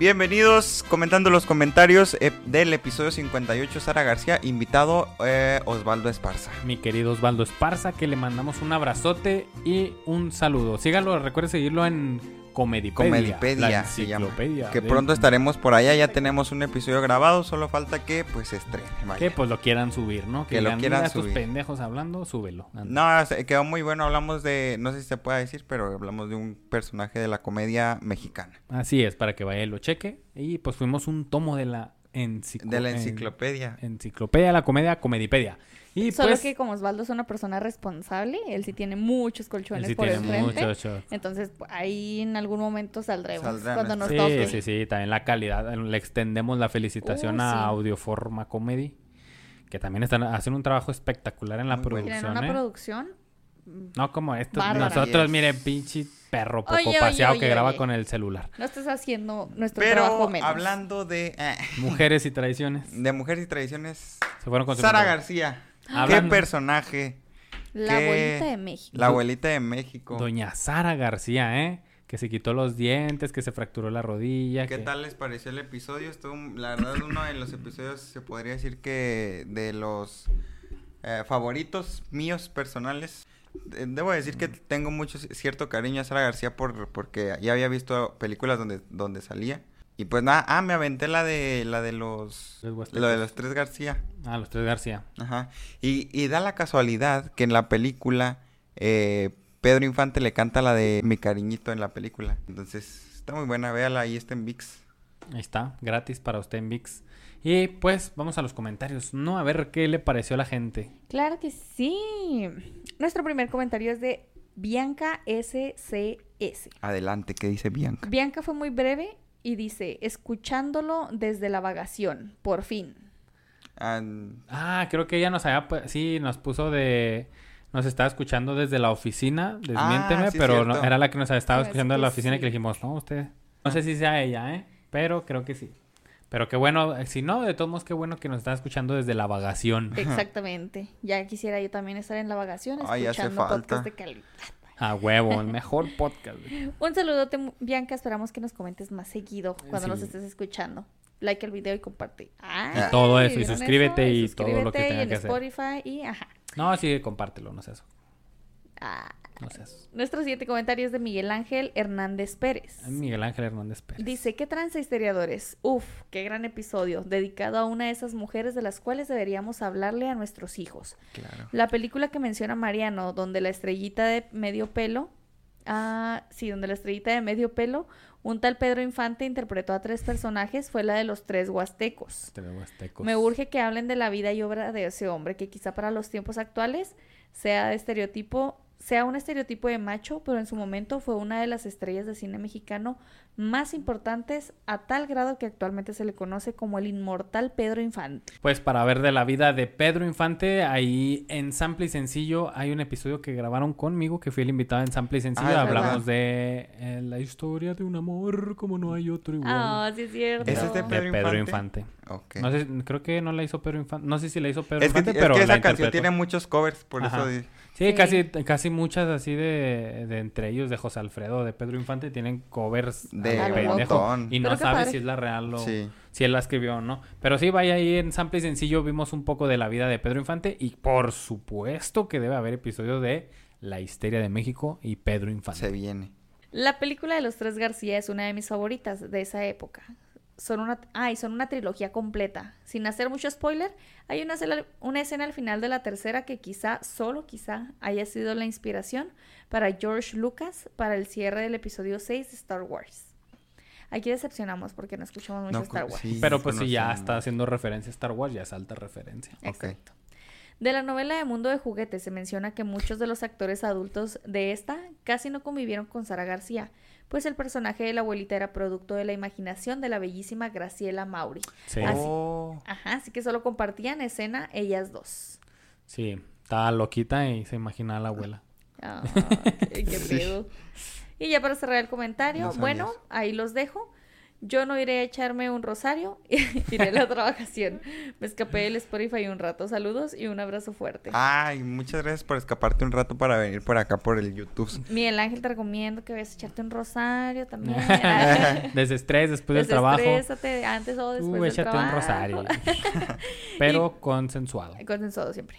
Bienvenidos comentando los comentarios eh, del episodio 58 Sara García, invitado eh, Osvaldo Esparza. Mi querido Osvaldo Esparza, que le mandamos un abrazote y un saludo. Síganlo, recuerde seguirlo en Comedipedia. Comedipedia la se llama. enciclopedia Que pronto estaremos por allá, ya tenemos un episodio grabado, solo falta que pues se estrene. vaya. Que pues lo quieran subir, ¿no? Que lo digan, quieran "Mira estos subir". pendejos hablando, súbelo. Anda. No, quedó muy bueno, hablamos de, no sé si se puede decir, pero hablamos de un personaje de la comedia mexicana. Así es, para que vaya y lo cheque. Y pues fuimos un tomo de la enciclo- De la en- enciclopedia. enciclopedia, la comedia, Comedipedia. Y Solo pues, que como Osvaldo es una persona responsable, él sí tiene muchos colchones sí por tiene el frente. mucho. Entonces ahí en algún momento saldremos Saldrán cuando nos Sí, toque. sí, sí, también la calidad. Le extendemos la felicitación Uh, a sí. Audioforma Comedy, que también están haciendo un trabajo espectacular en la Muy bueno. Producción. una ¿eh? producción. No como estos. Bárbara. Nosotros, Yes. miren, pinche perro poco Oye, oye, paseado que oye, graba oye. con el celular. No estás haciendo nuestro trabajo Pero menos. hablando de, eh, Mujeres y tradiciones. de mujeres y tradiciones, Se fueron con su Sara mujer. García, qué personaje, La ¿Qué? abuelita de México. la abuelita de México. Doña Sara García, ¿eh? Que se quitó los dientes, que se fracturó la rodilla. ¿Qué que- tal les pareció el episodio? Estuvo, la verdad, uno de los episodios se podría decir que de los eh, favoritos míos personales. Eh, Debo decir que tengo mucho ci- cierto cariño a Sara García por, porque ya había visto películas donde, donde salía. Y pues nada, ah, me aventé la de la de los lo de los tres García. Ah, los tres García. Ajá. Y, y da la casualidad que en la película eh, Pedro Infante le canta la de Mi cariñito en la película. Entonces, está muy buena, véala, ahí está en VIX. Ahí está, gratis para usted en VIX. Y pues vamos a los comentarios, ¿no? A ver qué le pareció a la gente. Claro que sí. Nuestro primer comentario es de Bianca SCS. Adelante, ¿qué dice Bianca? Bianca fue muy breve y dice, escuchándolo desde la vagación, por fin. Ah, Ah, creo que ella nos había, sí, nos puso de, nos estaba escuchando desde la oficina, desmiénteme, Ah, sí, pero no- era la que nos estaba escuchando de que la oficina y que le dijimos, no, usted, no sé si sea ella, ¿eh? Pero creo que sí. Pero qué bueno, si no, de todos modos, qué bueno que nos está escuchando desde la vagación. Exactamente. Ya quisiera yo también estar en la vagación Ay, hace escuchando falta. podcast de calidad. A huevo, el mejor podcast. Un saludote, Bianca. Esperamos que nos comentes más seguido cuando nos estés escuchando. Like el video y comparte. Ah. Ay, Todo eso, y ¿vieron suscríbete y todo lo que suscríbete, tenga y en que hacer. Spotify y ajá. No, sí, compártelo, no sé eso. Ah. No sé eso. Nuestro siguiente comentario es de Miguel Ángel Hernández Pérez. Miguel Ángel Hernández Pérez. Dice, ¿qué tranza historiadores? Uf, qué gran episodio, dedicado a una de esas mujeres de las cuales deberíamos hablarle a nuestros hijos. claro. La película que menciona Mariano, donde la estrellita de medio pelo, ah, sí, donde la estrellita de medio pelo, un tal Pedro Infante interpretó a tres personajes, fue la de los tres huastecos. Tres huastecos. Me urge que hablen de la vida y obra de ese hombre, que quizá para los tiempos actuales sea de estereotipo, sea un estereotipo de macho, pero en su momento fue una de las estrellas de cine mexicano más importantes a tal grado que actualmente se le conoce como el inmortal Pedro Infante. Pues para ver de la vida de Pedro Infante, ahí en Sample y Sencillo hay un episodio que grabaron conmigo, que fui el invitado en Sample y Sencillo. Ah, Hablamos verdad. de eh, la historia de un amor como no hay otro igual. Ah, sí es cierto. ¿Ese es de de Pedro Infante? Infante. Ok. No sé, creo que no la hizo Pedro Infante. No sé si la hizo Pedro es que, Infante, es pero que la esa canción interpretó. tiene muchos covers, por Ajá. eso... Sí, Sí. Casi, casi muchas así de, de entre ellos, de José Alfredo, de Pedro Infante, tienen covers De pendejo. Y no sabes padre. si es la real o Sí. si él la escribió o no. Pero sí, vaya ahí en Sample y Sencillo, vimos un poco de la vida de Pedro Infante. Y por supuesto que debe haber episodios de La Histeria de México y Pedro Infante. Se viene. La película de los tres García es una de mis favoritas de esa época. Son una, ah, y son una trilogía completa. Sin hacer mucho spoiler, hay una escena, una escena al final de la tercera que quizá, solo quizá, haya sido la inspiración para George Lucas para el cierre del episodio 6 de Star Wars. Aquí decepcionamos porque no escuchamos mucho No, Star Wars. sí, Pero pues si ya está haciendo referencia a Star Wars, ya es alta referencia. Exacto. De la novela de Mundo de Juguetes se menciona que muchos de los actores adultos de esta casi no convivieron con Sara García, pues el personaje de la abuelita era producto de la imaginación de la bellísima Graciela Mauri. Sí, Así. Oh, Ajá, así que solo compartían escena ellas dos. sí. Estaba loquita y se imagina a la abuela. Ah, qué, qué Sí. pedo. Y ya para cerrar el comentario, No bueno, ahí los dejo. Yo no iré a echarme un rosario, iré a la otra vacación. Me escapé del Spotify un rato. Saludos y un abrazo fuerte. Ay, muchas gracias por escaparte un rato para venir por acá por el YouTube. Miguel Ángel, te recomiendo que vayas a echarte un rosario también. Desestrés después del trabajo. Desestrésate antes o después Uh, del échate trabajo. un rosario. Pero consensuado. Consensuado siempre.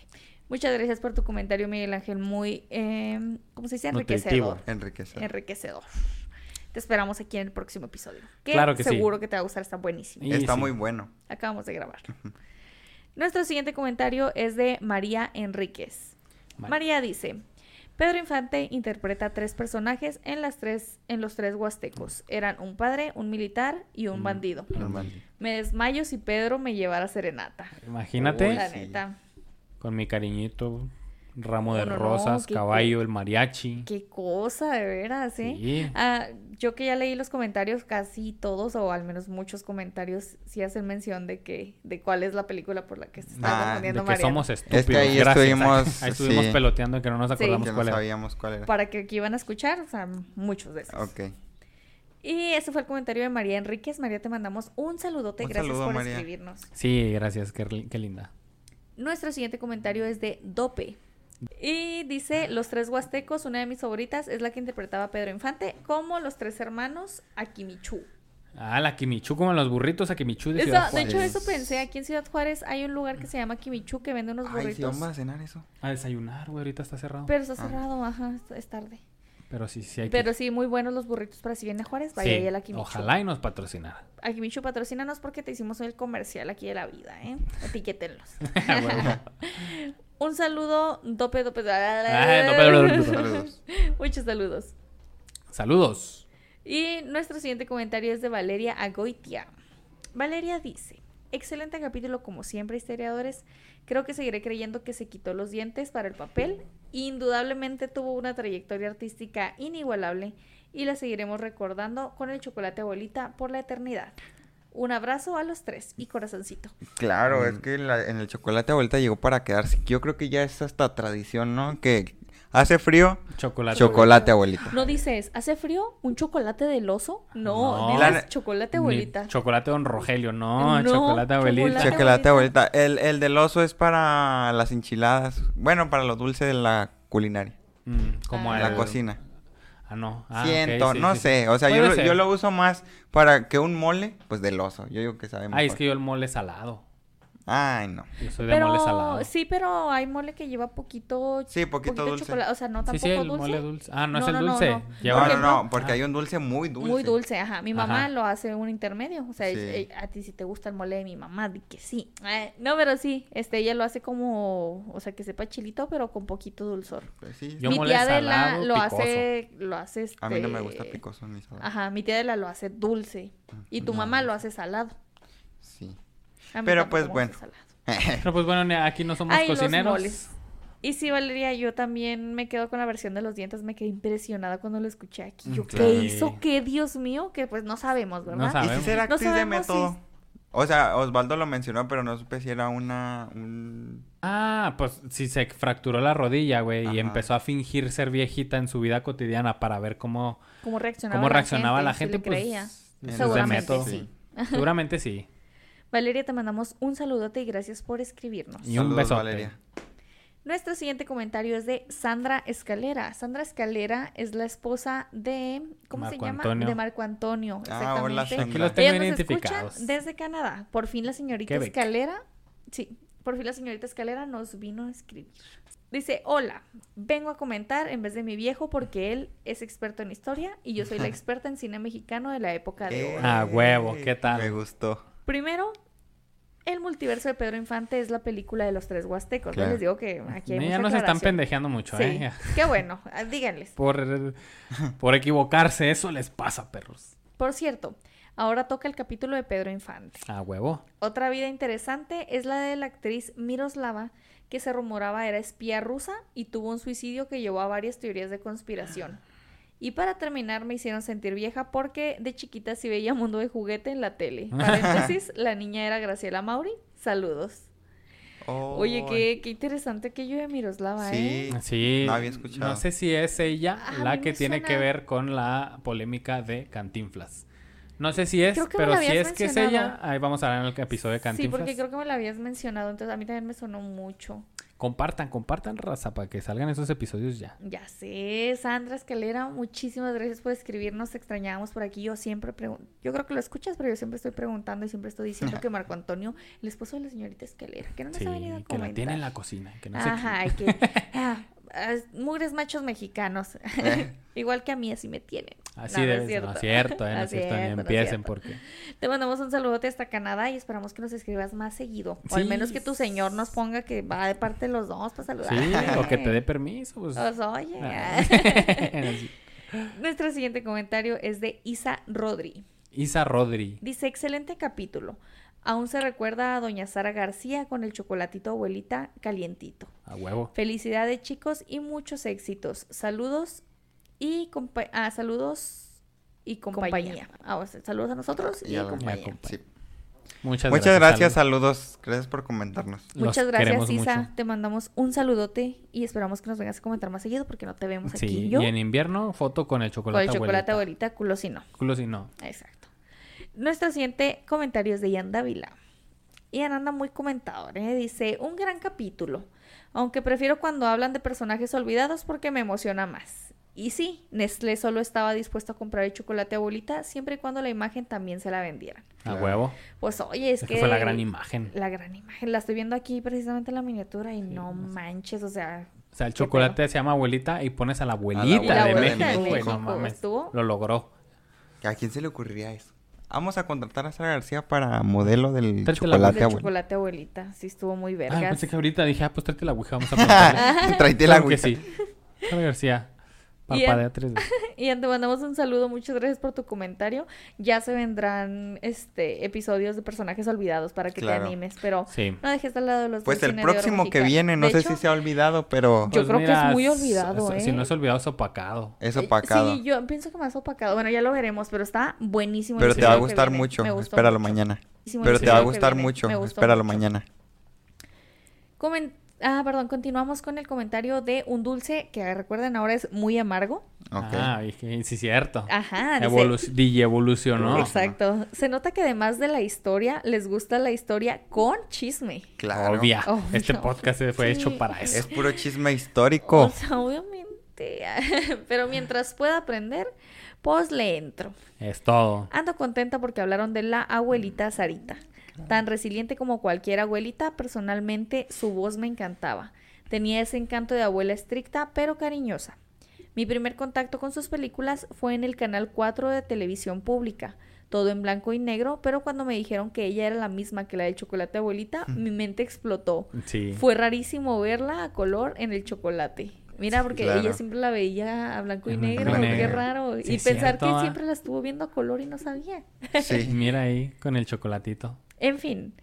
Muchas gracias por tu comentario, Miguel Ángel. Muy, eh, ¿cómo se dice? Nutritivo. Enriquecedor. Enriquecedor. Te esperamos aquí en el próximo episodio. Que Claro que sí. seguro que te va a gustar, está buenísimo. Y Está sí. muy bueno. Acabamos de grabar. Nuestro siguiente comentario es de María Enríquez. Vale. María dice, Pedro Infante interpreta a tres personajes en, las tres, en los tres huastecos. Eran un padre, un militar y un Mm. bandido. Normal. Me desmayo si Pedro me llevara serenata. Imagínate La sí. neta. con mi cariñito, ramo de no, rosas, qué- caballo, el mariachi. Qué cosa, de veras, ¿eh? Sí. Ah, yo que ya leí los comentarios, casi todos, o al menos muchos comentarios, sí hacen mención de que, de cuál es la película por la que se está Ah, confundiendo De que somos estúpidos. ahí Gracias. estuvimos, Ahí estuvimos sí. peloteando que no nos Sí. acordamos no cuál era. sabíamos cuál era. Para que aquí iban a escuchar, o sea, muchos de esos. Ok. Y ese fue el comentario de María Enríquez. María, te mandamos un saludote. Un Gracias saludo, por María. escribirnos. Sí, gracias. Qué, qué linda. Nuestro siguiente comentario es de Dope. Y dice, Los Tres Huastecos, una de mis favoritas, es la que interpretaba Pedro Infante, como Los Tres Hermanos Akimichu. Ah, la Kimichu, como los burritos a Kimichu de Eso- Ciudad de hecho, eso pensé. Aquí en Ciudad Juárez hay un lugar que se llama Kimichu que vende unos Ay, sí, burritos. vamos a cenar eso. A desayunar, güey. Ahorita está cerrado. pero está Ah. cerrado, ajá, es- tarde. Pero sí, sí hay que... Pero sí, muy buenos los burritos para si viene a Juárez, vaya Sí, ahí a la Kimichu. Ojalá y nos patrocinara. Akimichu, patrocínanos porque te hicimos el comercial aquí de la vida, ¿eh? Etiquétenlos. A huevo. Un saludo, dope, dope. Ay, dope, dope, dope. Saludos. Muchos saludos. Saludos. Y nuestro siguiente comentario es de Valeria Agoitia. Valeria dice, excelente capítulo como siempre, historiadores. Creo que seguiré creyendo que se quitó los dientes para el papel. Indudablemente tuvo una trayectoria artística inigualable y la seguiremos recordando con el chocolate abuelita por la eternidad. Un abrazo a los tres y corazoncito. Claro, Mm. es que la- en el chocolate vuelta llegó para quedarse. Yo creo que ya es hasta tradición, ¿no? Que hace frío, Chocolate. chocolate abuelita. No dices, ¿hace frío? ¿Un chocolate del oso? No, No. dices La- chocolate Ni abuelita. chocolate don Rogelio, no, No, chocolate abuelita. chocolate Chocolate abuelita. abuelita. El, el del oso es para las enchiladas. Bueno, para lo dulce de la culinaria. Mm, como Ah. el- La cocina. Ah, no. Ah, Siento, sí, no sí, sí. sé. O sea, yo yo lo uso más para que un mole, pues del oso. Yo digo que sabe mejor. Ay, es que yo el mole salado. Ay, no. Yo soy de mole salado. Pero sí, pero hay mole que lleva poquito, Sí, poquito dulce. chocolate, o sea, no Sí, tampoco sí, el dulce. mole dulce. Ah, no, es el no, dulce. no. Lleva- No, no, porque Ah. hay un dulce muy dulce. Muy dulce, ajá. Mi mamá Ajá. lo hace un intermedio. O sea, Sí. eh, a ti si te gusta el mole de mi mamá, di que sí. Eh, no, pero sí, este, ella lo hace como, o sea, que sepa chilito, pero con poquito dulzor. Pues sí. Yo mi mole tía de la lo picoso. hace, lo hace este... A mí no me gusta picoso ni salado. Ajá, mi tía de la lo hace dulce. Y tu No. mamá lo hace salado. Mí Pero, pues, bueno. Pero pues bueno, aquí no somos Ay, cocineros. Y sí, Valeria, yo también me quedo con la versión de los dientes. Me quedé impresionada cuando lo escuché aquí. Yo, Mm, ¿qué claro. hizo? ¿Qué, Dios mío? Que pues no sabemos, ¿verdad? No ¿Y sabemos. si será No actriz de si- método? O sea, Osvaldo lo mencionó, pero no supe si era una... Un... Ah, pues si se fracturó la rodilla, güey, y empezó a fingir ser viejita en su vida cotidiana para ver cómo, ¿Cómo reaccionaba, cómo la, reaccionaba gente? la gente, le pues creía. es de Seguramente sí. Seguramente sí. Valeria, te mandamos un saludote y gracias por escribirnos. Y un Saludos, besote. Valeria. Nuestro siguiente comentario es de Sandra Escalera. Sandra Escalera es la esposa de... ¿Cómo se llama? Antonio. De Marco Antonio. Ah, hola, exactamente. Aquí Sandra. los tengo Ella nos identificados. escucha desde Canadá. Por fin la señorita Quebec. Escalera, sí, por fin la señorita Escalera nos vino a escribir. Dice, hola, vengo a comentar en vez de mi viejo porque él es experto en historia y yo soy la experta en cine mexicano de la época de oro. Ah, huevo, ¿qué tal? Me gustó. Primero, el multiverso de Pedro Infante es la película de los tres huastecos. Claro. Les digo que aquí hay ya mucha nos están pendejeando mucho, Sí, ¿eh? qué bueno, ah, díganles. Por, por equivocarse, eso les pasa, perros. Por cierto, ahora toca el capítulo de Pedro Infante. Ah, huevo. Otra vida interesante es la de la actriz Miroslava, que se rumoraba era espía rusa y tuvo un suicidio que llevó a varias teorías de conspiración. Y para terminar me hicieron sentir vieja porque de chiquita sí veía Mundo de Juguete en la tele. Paréntesis, la niña era Graciela Mauri. Saludos. Oye, qué, qué interesante aquello de Miroslava, ¿eh? Sí. Sí. No había escuchado. No sé si es ella Ah, la que me tiene suena. que ver con la polémica de Cantinflas. No sé si es, pero la si es que es ella, ahí vamos a ver en el episodio de Sí, Cantinflas. porque creo que me lo habías mencionado, entonces a mí también me sonó mucho. Compartan, compartan, raza, para que salgan esos episodios ya. Ya sé, Sandra Escalera, muchísimas gracias por escribirnos, te extrañábamos por aquí. Yo siempre pregunto, yo creo que lo escuchas, pero yo siempre estoy preguntando y siempre estoy diciendo que Marco Antonio, el esposo de la señorita Escalera, que no nos Sí, ha venido a que comentar. la tiene en la cocina. Que no sé Ajá, y que ah, mugres machos mexicanos. Eh. Igual que a mí así me tienen. Así No, no debe es ser. No es cierto. eh, no cierto. Ni es empiecen porque... Te mandamos un saludote hasta Canadá y esperamos que nos escribas más seguido. O al menos que tu señor nos ponga que va de parte de los dos para saludar. Sí, o que te dé permiso. Pues. Pues, oye. Ah. Nuestro siguiente comentario es de Isa Rodri. Isa Rodri. Dice, excelente capítulo. Aún se recuerda a doña Sara García con el chocolatito abuelita calientito. A huevo. Felicidades chicos y muchos éxitos. Saludos y compa- ah, saludos y compañía. Ah, o sea, saludos a nosotros y, Y a compañía. compa- Sí. Muchas, Muchas gracias, saludos. saludos. Gracias por comentarnos. Los Muchas gracias, Isa. mucho. Te mandamos un saludote y esperamos que nos vengas a comentar más seguido porque no te vemos aquí Sí, yo. y en invierno, foto con el Con chocolate el chocolate abuelita. abuelita, culo si no. Culo si no. Exacto. Nuestro siguiente comentario es de Ian Dávila. Ian anda muy comentador, ¿eh? Dice, un gran capítulo, aunque prefiero cuando hablan de personajes olvidados porque me emociona más. Y sí, Nestlé solo estaba dispuesto a comprar el chocolate abuelita siempre y cuando la imagen también se la vendieran. A huevo. Pues oye, es Es que... que fue la gran imagen. La gran imagen, la estoy viendo aquí precisamente en la miniatura y no manches, o sea, O sea, el chocolate se llama abuelita y pones a la abuelita, la de, abuelita de México. México No mames. estuvo- Lo logró. ¿A quién se le ocurriría eso? Vamos a contratar a Sara García para modelo del la chocolate abuelita, sí estuvo muy Ah, vergas. pensé que ahorita dije, ah, pues tráete la ouija, vamos a preguntarle. Tráete la sí. Sara García, parpadea tres veces. Y te mandamos un saludo, muchas gracias por tu comentario. Ya se vendrán este episodios de personajes olvidados para que Claro. te animes, pero Sí. no dejes de lado los Pues el de próximo que viene, no De sé hecho, si se ha olvidado, pero Yo creo que es muy olvidado, Si ¿eh? no es olvidado, es opacado. es opacado. Sí, yo pienso que más opacado. Bueno, ya lo veremos, pero está buenísimo. el pero te va a gustar mucho. Espéralo mucho. mañana. Buenísimo Pero te va a gustar mucho. Espéralo mucho. mañana. Comen- Ah, perdón, continuamos con el comentario de un dulce que recuerden ahora es muy amargo. Ok. Ah, sí, cierto. Ajá, dice, Evolu DJ evolucionó. Exacto. Se nota que además de la historia, les gusta la historia con chisme. Claro. Obvia. Obvio. Este podcast fue Sí. hecho para eso. Es puro chisme histórico. O sea, obviamente. Pero mientras pueda aprender, pues le entro. Es todo. Ando contenta porque hablaron de la abuelita Sarita. Tan resiliente como cualquier abuelita, personalmente su voz me encantaba. Tenía ese encanto de abuela estricta, pero cariñosa. Mi primer contacto con sus películas fue en el canal 4 de televisión pública, todo en blanco y negro, pero cuando me dijeron que ella era la misma que la del chocolate abuelita, mi mente explotó. Sí. Fue rarísimo verla a color en el chocolate. Mira, porque claro. ella siempre la veía a blanco y blanco negro, qué raro. Sí, y pensar cierto, que ah. siempre la estuvo viendo a color y no sabía. Sí. mira ahí con el chocolatito. En fin,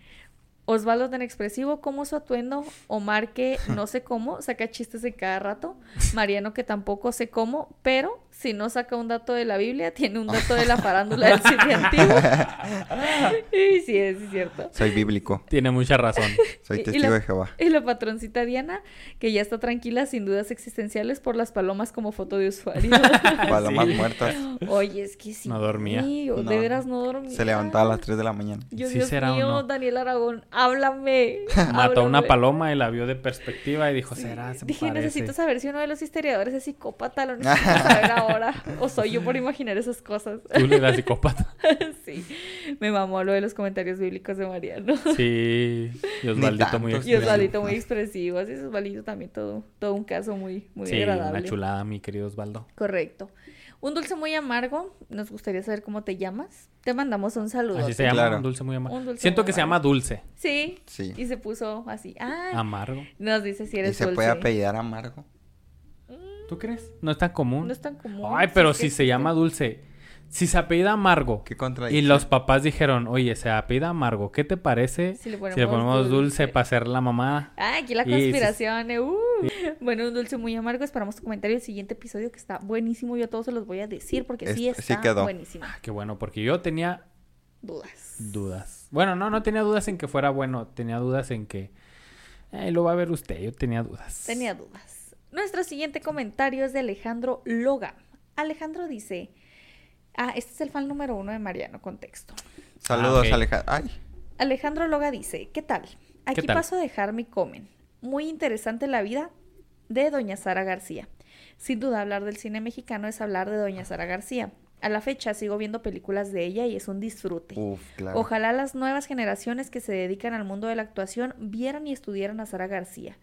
Osvaldo tan expresivo como su atuendo, Omar que no sé cómo, saca chistes de cada rato, Mariano que tampoco sé cómo, pero si no saca un dato de la Biblia, tiene un dato de la farándula del cine antiguo. y sí, es cierto. Soy bíblico. Tiene mucha razón. Soy testigo la- de Jehová. Y la patroncita Diana, que ya está tranquila sin dudas existenciales por las palomas como foto de usuario. Palomas Sí. muertas. Oye, es que sí. No dormía. mío, No. De veras no dormía. Se levantaba a las 3 de la mañana. Yo, Sí Dios será o mío, no. Daniel Aragón, háblame. Mató a una háblame. paloma y la vio de perspectiva y dijo, será, se Dije, parece. necesito saber si uno de los historiadores es psicópata, lo necesito saber ahora. O soy yo por imaginar esas cosas. Tú le das psicópata. sí, me mamó lo de los comentarios bíblicos de Mariano. Sí. Y Osvaldito muy tantos, Y Osvaldito muy expresivo, así es Osvaldito también todo, todo un caso muy, muy Sí, agradable. una chulada, mi querido Osvaldo. Correcto. Un dulce muy amargo, nos gustaría saber cómo te llamas. Te mandamos un saludo. Así se llama, Claro. un dulce muy amargo. Un dulce Siento muy que se llama dulce. Sí. Sí. Y se puso así. Ah, Amargo. nos dice si ¿Y eres se dulce. puede apellidar amargo? ¿Tú crees? No es tan común. No es tan común. Ay, pero Sí, si se llama dulce. Si se apellida amargo. ¿Qué Y los papás dijeron, oye, se apellida amargo. ¿Qué te parece Si le si ponemos, le ponemos dulce, dulce para ser la mamá? Ah, aquí la Y conspiración. eh, uh. Bueno, un dulce muy amargo. Esperamos tu comentario el siguiente episodio que está buenísimo. Yo a todos se los voy a decir porque sí Este- sí está quedó. buenísimo. Ah, qué bueno, porque yo tenía Dudas. dudas. Bueno, no, no tenía dudas en que fuera bueno. Tenía dudas en que... Eh, lo va a ver usted. Yo tenía dudas. Tenía dudas. Nuestro siguiente comentario es de Alejandro Loga. Alejandro dice, Ah, este es el fan número uno de Mariano, contexto. Saludos, ok. Alejandro. Ay, Alejandro Loga dice, ¿qué tal? Aquí tal? paso a dejar mi comen. Muy interesante la vida de doña Sara García. Sin duda hablar del cine mexicano es hablar de doña Sara García. A la fecha sigo viendo películas de ella y es un disfrute. uf, claro. Ojalá las nuevas generaciones que se dedican al mundo de la actuación vieran y estudiaran a Sara García.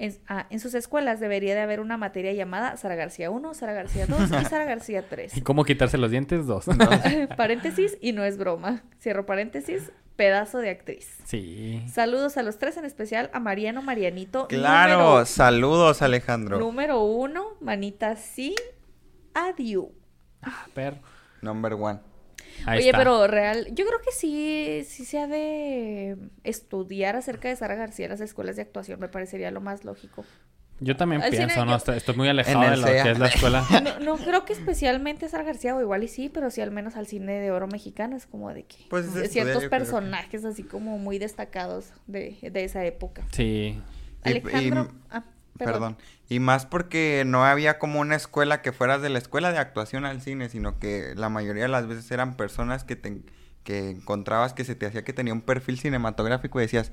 En, ah, en sus escuelas debería de haber una materia llamada Sara García 1, Sara García 2 y Sara García 3. ¿Y cómo quitarse los dientes? Dos. paréntesis y no es broma. Cierro paréntesis, pedazo de actriz. sí. Saludos a los tres, en especial a Mariano Marianito. Claro, Número, saludos, Alejandro. número uno, manita sí, adiós. Ah, perro. Number one. Ahí Oye, está. pero real, yo creo que sí, sí se ha de estudiar acerca de Sara García en las escuelas de actuación, me parecería lo más lógico. Yo también Al pienso, cine ¿no? yo- Estoy, muy alejado de lo SEA. que es la escuela. No, no creo que especialmente Sara García, o igual y sí, pero sí al menos al cine de oro mexicano es como de que Pues es de estudiar, ciertos que- personajes así como muy destacados de, de esa época. Sí. Alejandro, y- ah, Perdón. Y más porque no había como una escuela que fueras de la escuela de actuación al cine, sino que la mayoría de las veces eran personas que te que encontrabas que se te hacía que tenía un perfil cinematográfico y decías,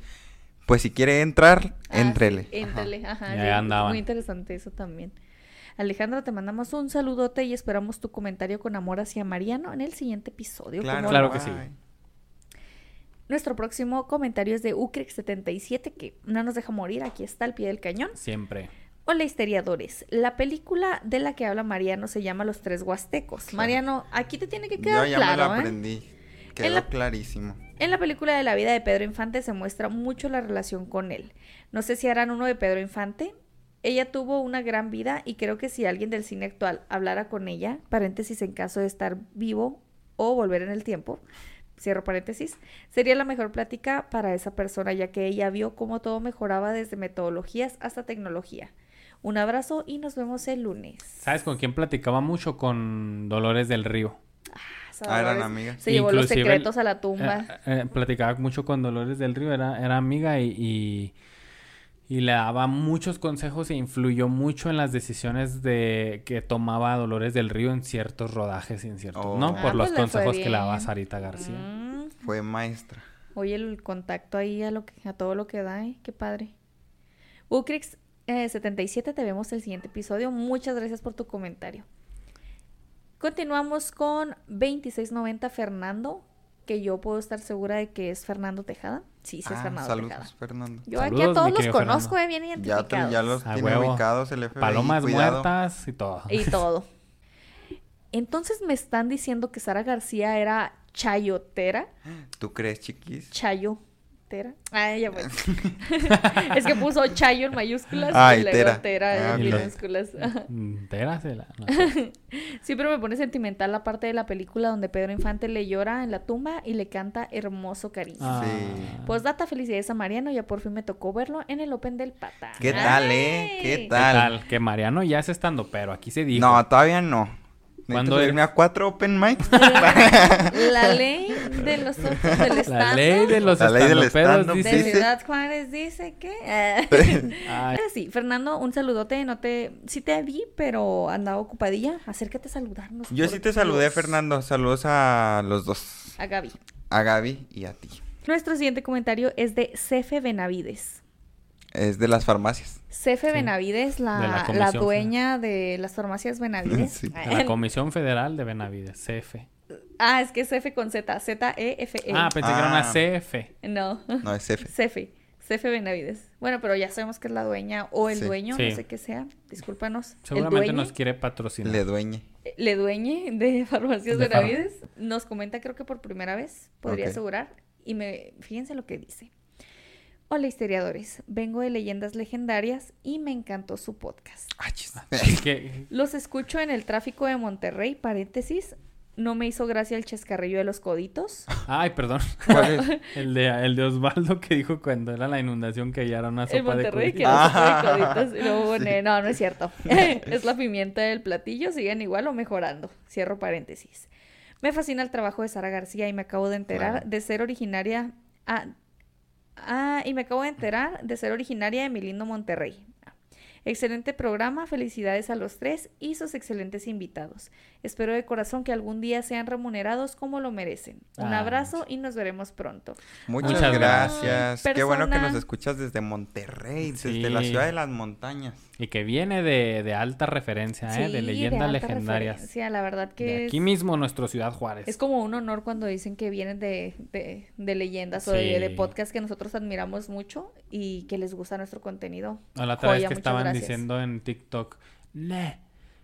pues si quiere entrar, Ah, éntrele. sí, éntrele, ajá. Y sí, ahí andaban. Muy interesante eso también. Alejandro, te mandamos un saludote y esperamos tu comentario con amor hacia Mariano en el siguiente episodio. Claro, ¿cómo Claro que sí. Nuestro próximo comentario es de Ucrix77, que no nos deja morir, aquí está al pie del cañón. Siempre. Hola, histeriadores. La película de la que habla Mariano se llama Los Tres Huastecos. Mariano, aquí te tiene que Yo quedar ya claro, me lo ¿eh? aprendí. Quedó la- clarísimo. En la película de la vida de Pedro Infante se muestra mucho la relación con él. No sé si harán uno de Pedro Infante. Ella tuvo una gran vida y creo que si alguien del cine actual hablara con ella, paréntesis en caso de estar vivo o volver en el tiempo, cierro paréntesis, sería la mejor plática para esa persona ya que ella vio cómo todo mejoraba desde metodologías hasta tecnología. Un abrazo y nos vemos el lunes. ¿Sabes con quién platicaba mucho? Con Dolores del Río. Ah, eran Dolores amigas. Se llevó los Inclusive secretos a la tumba. Eh, eh, platicaba mucho con Dolores del Río, era, era amiga y, y, y le daba muchos consejos e influyó mucho en las decisiones de que tomaba Dolores del Río en ciertos rodajes y en ciertos, Oh. ¿no? Ah, Por los pues consejos que le daba. Sarita García. Mm, Fue maestra. Oye, el contacto ahí a, lo que, a todo lo que da, ¿eh? Qué padre. Ucrix eh, 77, te vemos el siguiente episodio. Muchas gracias por tu comentario. Continuamos con 2690 Fernando, que yo puedo estar segura de que es Fernando Tejada. Sí, sí es Ah, Fernando saludos, Tejada. Fernando. Yo aquí Saludos, a todos los conozco, eh, bien Ya, identificados. ya los tiene huevo. ubicados el FBI. Palomas cuidado. muertas y todo. Y todo. Entonces me están diciendo que Sara García era chayotera. ¿Tú crees, chiquis? Chayotera. Ah, ya bueno. es que puso chayo en mayúsculas Ay, y luego tera. tera Ah, en ok. minúsculas. Entérasela. No. Siempre me pone sentimental la parte de la película donde Pedro Infante le llora en la tumba y le canta hermoso cariño. Ah. Sí. Postdata, felicidades a Mariano, ya por fin me tocó verlo en el Open del Pata. ¿Qué tal, eh? ¿Qué tal? Que Mariano ya es estando, pero aquí se dijo. No, todavía no. ¿Cuándo ¿Cuándo irme a cuatro open mics? La ley de los del La ley de los La ley del stand-up dice... de Ciudad Juárez dice que Ahora sí, Fernando, un saludote, no te sí te vi, pero andaba ocupadilla. Acércate a saludarnos. Yo sí te saludé. Fernando. Saludos a los dos. A Gaby. A Gaby y a ti. Nuestro siguiente comentario es de Cefe Benavides. Es de las farmacias. Cefe Sí. Benavides, De la la, dueña de las farmacias Benavides. Sí. de la Comisión Federal de Benavides, CF. Ah, es que es Cefe con Z, Z-E-F-E. Ah, pensé que era una Ah. CF. No, No, es F. Cefe. Cefe Benavides. Bueno, pero ya sabemos que es la dueña o el Sí. dueño, Sí. no sé qué sea. Discúlpanos. Seguramente el dueño, nos quiere patrocinar. Le dueñe. le dueñe de Farmacias De Far- Benavides. Nos comenta, creo que por primera vez, podría asegurar. Y me fíjense lo que dice. Hola, historiadores. Vengo de Leyendas Legendarias y me encantó su podcast. Los escucho en el tráfico de Monterrey, paréntesis. No me hizo gracia el chascarrillo de los coditos. Ay, perdón. ¿Cuál es? El de, el de Osvaldo que dijo cuando era la inundación que ya era una sopa En Monterrey, de que coditos. era Ah. sopa de coditos. Y luego Sí. pone, no, no es cierto. es la pimienta del platillo, siguen igual o mejorando. Cierro paréntesis. Me fascina el trabajo de Sara García y me acabo de enterar Claro. de ser originaria. Ah, ah, y me acabo de enterar de ser originaria de mi lindo Monterrey. Excelente programa, felicidades a los tres y sus excelentes invitados. Espero de corazón que algún día sean remunerados como lo merecen. Un Ah, abrazo y nos veremos pronto. Muchas, Muchas gracias. Qué bueno que nos escuchas desde Monterrey, desde la ciudad de las montañas. Y que viene de, de alta referencia, ¿eh? de leyendas alta legendarias. referencia, la verdad que De es- aquí mismo, nuestro Ciudad Juárez. Es como un honor cuando dicen que vienen de, de, de leyendas o de, podcasts que nosotros admiramos mucho y que les gusta nuestro contenido. O la otra vez que estaban gracias. diciendo en TikTok, "Ne,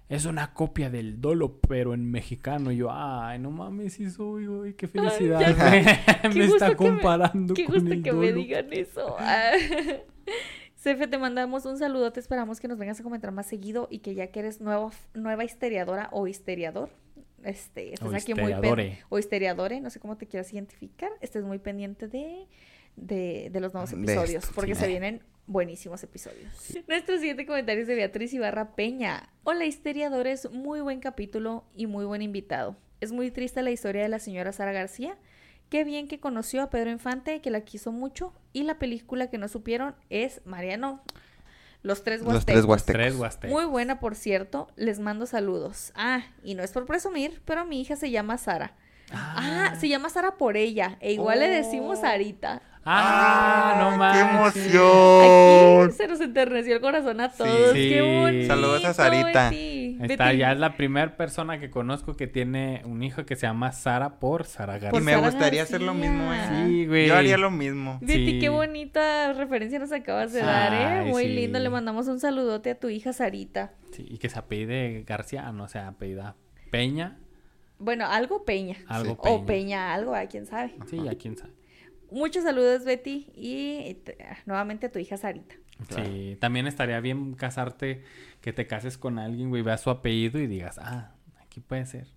es una copia del Dolo, pero en mexicano. Y yo, ay, no mames, sí soy, güey, qué felicidad. güey. Qué me está que me- comparando Qué con gusto el que me Dolo". digan eso. Cefe, te mandamos un saludo. Te esperamos que nos vengas a comentar más seguido y que ya que eres nueva, nueva histeriadora o histeriador, este, estés O aquí muy pen- histeriadore. o histeriadore, no sé cómo te quieras identificar, estés muy pendiente de, de, de los nuevos episodios, esto, porque sí. se vienen buenísimos episodios. Nuestro siguiente comentario es de Beatriz Ibarra Peña. Hola, historiadores, muy buen capítulo y muy buen invitado. Es muy triste la historia de la señora Sara García. Qué bien que conoció a Pedro Infante, que la quiso mucho. Y la película que no supieron es Mariano. Los tres Los huastecos. tres huastecos. Tres huastecos. Muy buena, por cierto. Les mando saludos. Ah, y no es por presumir, pero mi hija se llama Sara. Ah, se llama Sara por ella. E igual le decimos Oh. Sarita. Ah, no ¡Qué manches. emoción! Aquí se nos enterneció el corazón a todos. Sí. ¡Qué bonito! Saludos a Sarita. Betty. Está, Betty. ya es la primera persona que conozco que tiene un hijo que se llama Sara por Sara Y García. Por me Sara gustaría hacer lo mismo. ¿eh? Sí, güey. Yo haría lo mismo. Betty, Sí. qué bonita referencia nos acabas de dar, ¿eh? Ay, Muy sí. lindo. Le mandamos un saludote a tu hija Sarita. Sí, y que se apellide García, no se apellida Peña, Bueno, algo Peña. algo O Peña. Peña, algo, a quién sabe. Sí, ya quién sabe. Muchos saludos, Betty. Y te- nuevamente a tu hija Sarita. Sí, también estaría bien casarte, que te cases con alguien, güey, veas su apellido y digas, ah, aquí puede ser.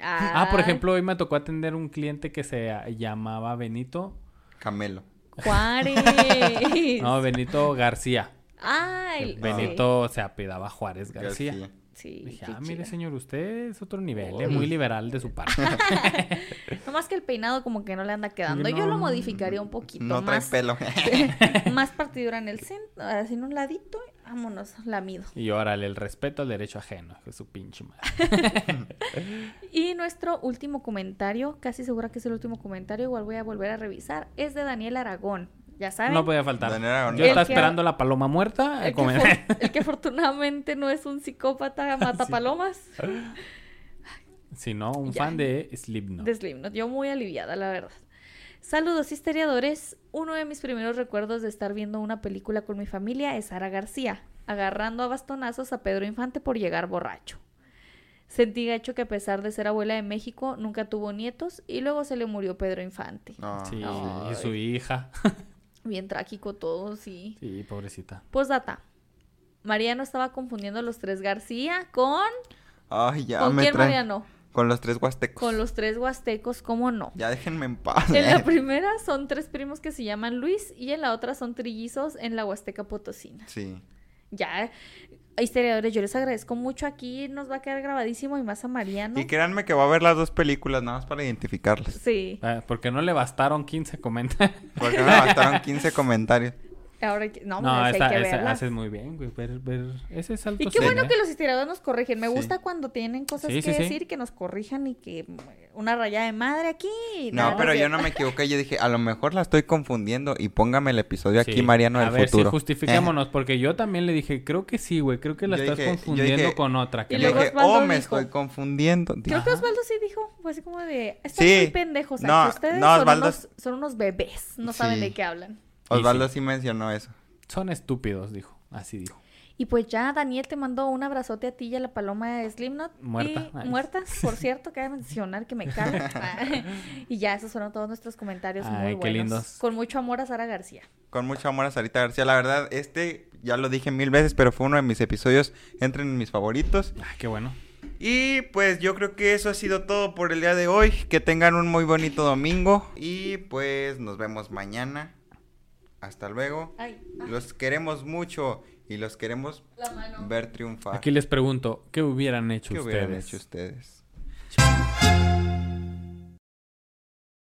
Ah, por ejemplo, hoy me tocó atender un cliente que se llamaba Benito. Camelo. Juárez. No, Benito García. Ay, sí. Benito se apellidaba Juárez García. García. Sí, Dije, ah, mire, señor, usted es otro nivel, eh, muy liberal de su parte. No más que el peinado como que no le anda quedando. No. Yo lo modificaría un poquito No trae más. pelo. más partidura en el centro, así en un ladito. y Vámonos, lamido. y órale, el respeto al derecho ajeno, que su pinche madre. Y nuestro último comentario, casi segura que es el último comentario, igual voy a volver a revisar, es de Daniel Aragón. Ya saben. No podía faltar. Yo El estaba que- esperando la paloma muerta. el, que como- for- el que afortunadamente no es un psicópata matapalomas si no, un Ya. fan de Slipknot. de Slipknot. Yo muy aliviada, la verdad. Saludos historiadores. Uno de mis primeros recuerdos de estar viendo una película con mi familia es Sara García, agarrando a bastonazos a Pedro Infante por llegar borracho. Sentí gacho que a pesar de ser abuela de México, nunca tuvo nietos y luego se le murió Pedro Infante. No. Sí, Ay. y su hija. Bien trágico todo, sí. Sí, pobrecita. Postdata. Mariano estaba confundiendo a los tres García con... Ay, ya ¿Con me quién, traen- Mariano? Con los tres huastecos. Con los tres huastecos, ¿cómo no? Ya déjenme en paz. En la eh. primera son tres primos que se llaman Luis y en la otra son trillizos en la Huasteca Potosina. Sí. Ya, historiadores, yo les agradezco mucho. Aquí nos va a quedar grabadísimo y más a Mariano. Y créanme que va a ver las dos películas nada más para identificarlas. Sí, Ah, Porque no le bastaron 15 comentarios. Porque me bastaron 15 comentarios. Ahora hay que... No, No, no hay que esa verlas. haces muy bien, güey. Ver, ver ese salto. Y qué bueno ¿eh? que los historiadores nos corrigen. Me Sí. gusta cuando tienen cosas Sí, que sí, sí. decir, que nos corrijan y que una raya de madre aquí. No, nada, pero yo no me equivoqué. Yo dije, a lo mejor la estoy confundiendo. Y póngame el episodio aquí. Mariano A del ver, futuro. sí, justifiquémonos, porque yo también le dije, creo que sí, güey, creo que la Yo estás dije- confundiendo dije- con otra. Que Y luego dije, Osvaldo oh, me dijo- estoy confundiendo. Creo que. Osvaldo sí dijo, fue así como de, están Sí. muy pendejos, No, aquí. ustedes no, son, Osvaldo- unos, son unos bebés, no saben de qué hablan. Osvaldo sí. sí mencionó eso. Son estúpidos, dijo. Así dijo. Y pues ya Daniel te mandó un abrazote a ti y a la paloma de Slimnot. Muerta. Y- Ay. muerta, por cierto, cabe mencionar que me cabe. y ya, esos fueron todos nuestros comentarios muy Ay, buenos. qué lindos. Con mucho amor a Sara García. Con mucho amor a Sarita García. La verdad, este ya lo dije mil veces, pero fue uno de mis episodios. Entren en mis favoritos. Ah, qué bueno. Y pues yo creo que eso ha sido todo por el día de hoy. Que tengan un muy bonito domingo. Y pues nos vemos mañana. Hasta luego. Ay, ah, Los queremos mucho y los queremos ver triunfar. Aquí les pregunto, ¿qué hubieran hecho ¿Qué ustedes? hubieran hecho ustedes?